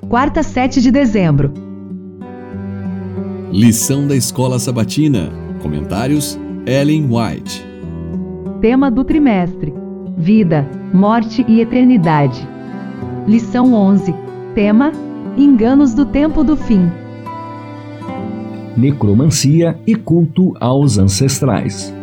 quarta 7 de dezembro. Lição da Escola Sabatina. Comentários Ellen White. Tema do trimestre: Vida, Morte e Eternidade. Lição 11. Tema: Enganos do tempo do fim. Necromancia e culto aos ancestrais.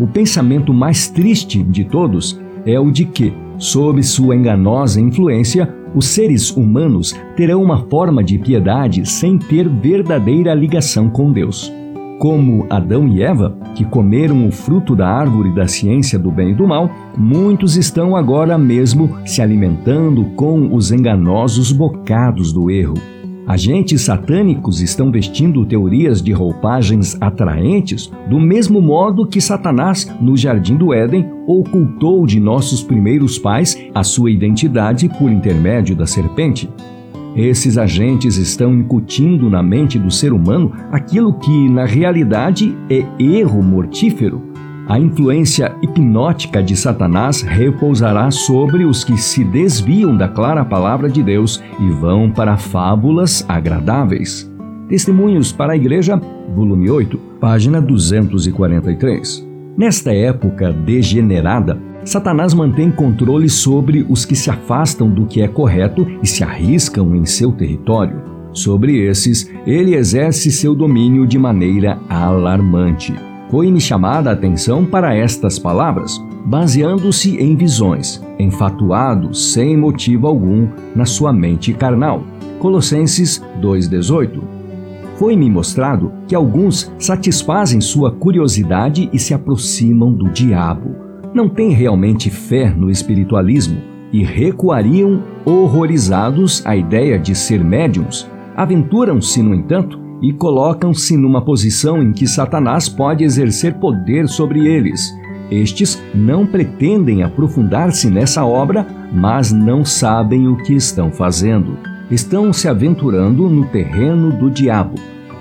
O pensamento mais triste de todos é o de que, sob sua enganosa influência, os seres humanos terão uma forma de piedade sem ter verdadeira ligação com Deus. Como Adão e Eva, que comeram o fruto da árvore da ciência do bem e do mal, muitos estão agora mesmo se alimentando com os enganosos bocados do erro. Agentes satânicos estão vestindo teorias de roupagens atraentes, do mesmo modo que Satanás, no jardim do Éden, ocultou de nossos primeiros pais a sua identidade por intermédio da serpente. Esses agentes estão incutindo na mente do ser humano aquilo que, na realidade, é erro mortífero a influência hipnótica de Satanás repousará sobre os que se desviam da clara palavra de Deus e vão para fábulas agradáveis. Testemunhos para a Igreja, volume 8, página 243. Nesta época degenerada, Satanás mantém controle sobre os que se afastam do que é correto e se arriscam em seu território. Sobre esses, ele exerce seu domínio de maneira alarmante. Foi-me chamada a atenção para estas palavras, baseando-se em visões, enfatuado sem motivo algum na sua mente carnal. Colossenses 2,18. Foi-me mostrado que alguns satisfazem sua curiosidade e se aproximam do diabo. Não têm realmente fé no espiritualismo e recuariam horrorizados à ideia de ser médiums. Aventuram-se, no entanto, e colocam-se numa posição em que Satanás pode exercer poder sobre eles. Estes não pretendem aprofundar-se nessa obra, mas não sabem o que estão fazendo. Estão se aventurando no terreno do diabo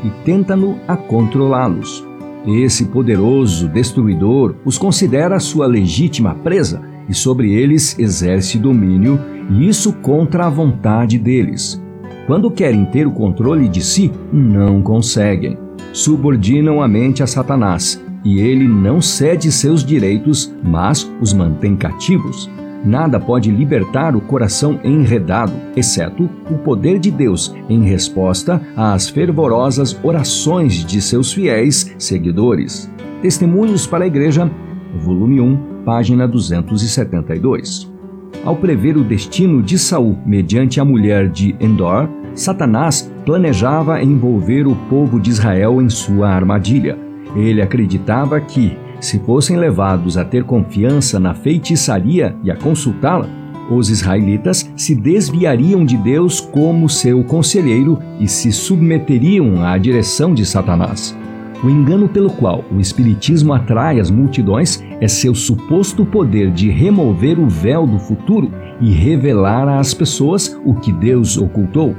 e tentam-no a controlá-los. Esse poderoso destruidor os considera sua legítima presa e sobre eles exerce domínio, e isso contra a vontade deles. Quando querem ter o controle de si, não conseguem. Subordinam a mente a Satanás e ele não cede seus direitos, mas os mantém cativos. Nada pode libertar o coração enredado, exceto o poder de Deus em resposta às fervorosas orações de seus fiéis seguidores. Testemunhos para a Igreja, volume 1, página 272. Ao prever o destino de Saul mediante a mulher de Endor, Satanás planejava envolver o povo de Israel em sua armadilha. Ele acreditava que, se fossem levados a ter confiança na feitiçaria e a consultá-la, os israelitas se desviariam de Deus como seu conselheiro e se submeteriam à direção de Satanás. O engano pelo qual o Espiritismo atrai as multidões é seu suposto poder de remover o véu do futuro e revelar às pessoas o que Deus ocultou.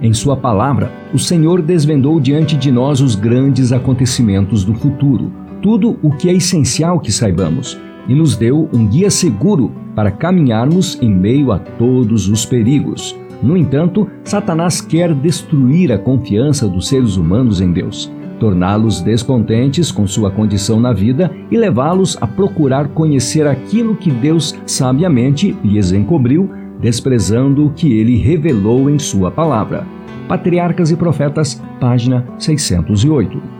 Em Sua palavra, o Senhor desvendou diante de nós os grandes acontecimentos do futuro, tudo o que é essencial que saibamos, e nos deu um guia seguro para caminharmos em meio a todos os perigos. No entanto, Satanás quer destruir a confiança dos seres humanos em Deus torná-los descontentes com sua condição na vida e levá-los a procurar conhecer aquilo que Deus sabiamente lhes encobriu, desprezando o que ele revelou em sua palavra. Patriarcas e Profetas, página 608.